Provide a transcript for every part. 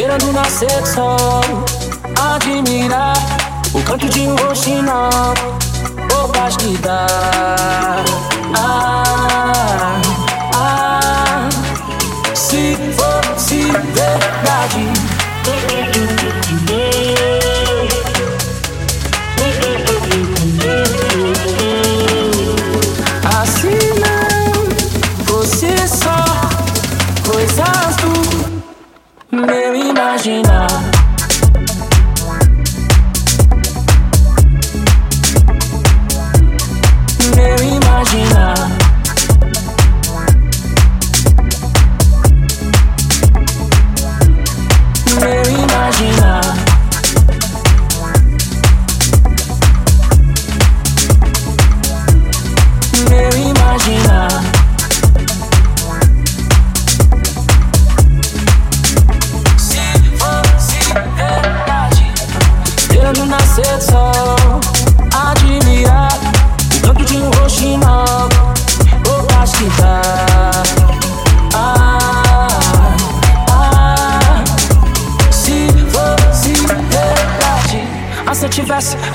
Esperando o nascer sol Admirar o canto de um roxinol paz que dá ah, ah, Se fosse verdade. Assim não fosse só coisas do meu imaginar.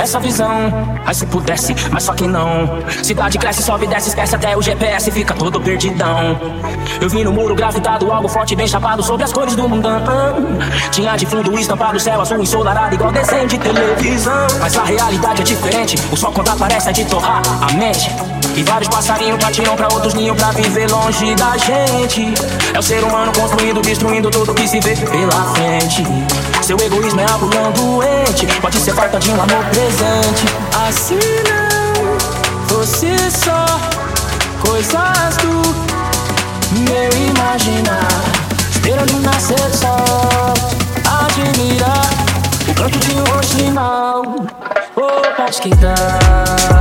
Essa visão. Ai, se pudesse, mas só que não. Cidade cresce, sobe, desce, esquece até o GPS, fica todo perdidão. Eu vi no muro gravitado, algo forte, bem chapado sobre as cores do mundão. Tinha de fundo estampado, céu azul ensolarado, igual desenho de televisão. Mas a realidade é diferente, o sol quando aparece é de torrar a mente. E vários passarinhos partiram pra outros ninhos pra viver longe da gente. É o ser humano construindo, destruindo tudo que se vê pela frente. Seu egoísmo é algo não doente, pode ser falta de um amor presente. Assim não, você só coisas do meu imaginar. Esperando nascer do sol, admirar o canto de um roxinol. Oh, paz que dá.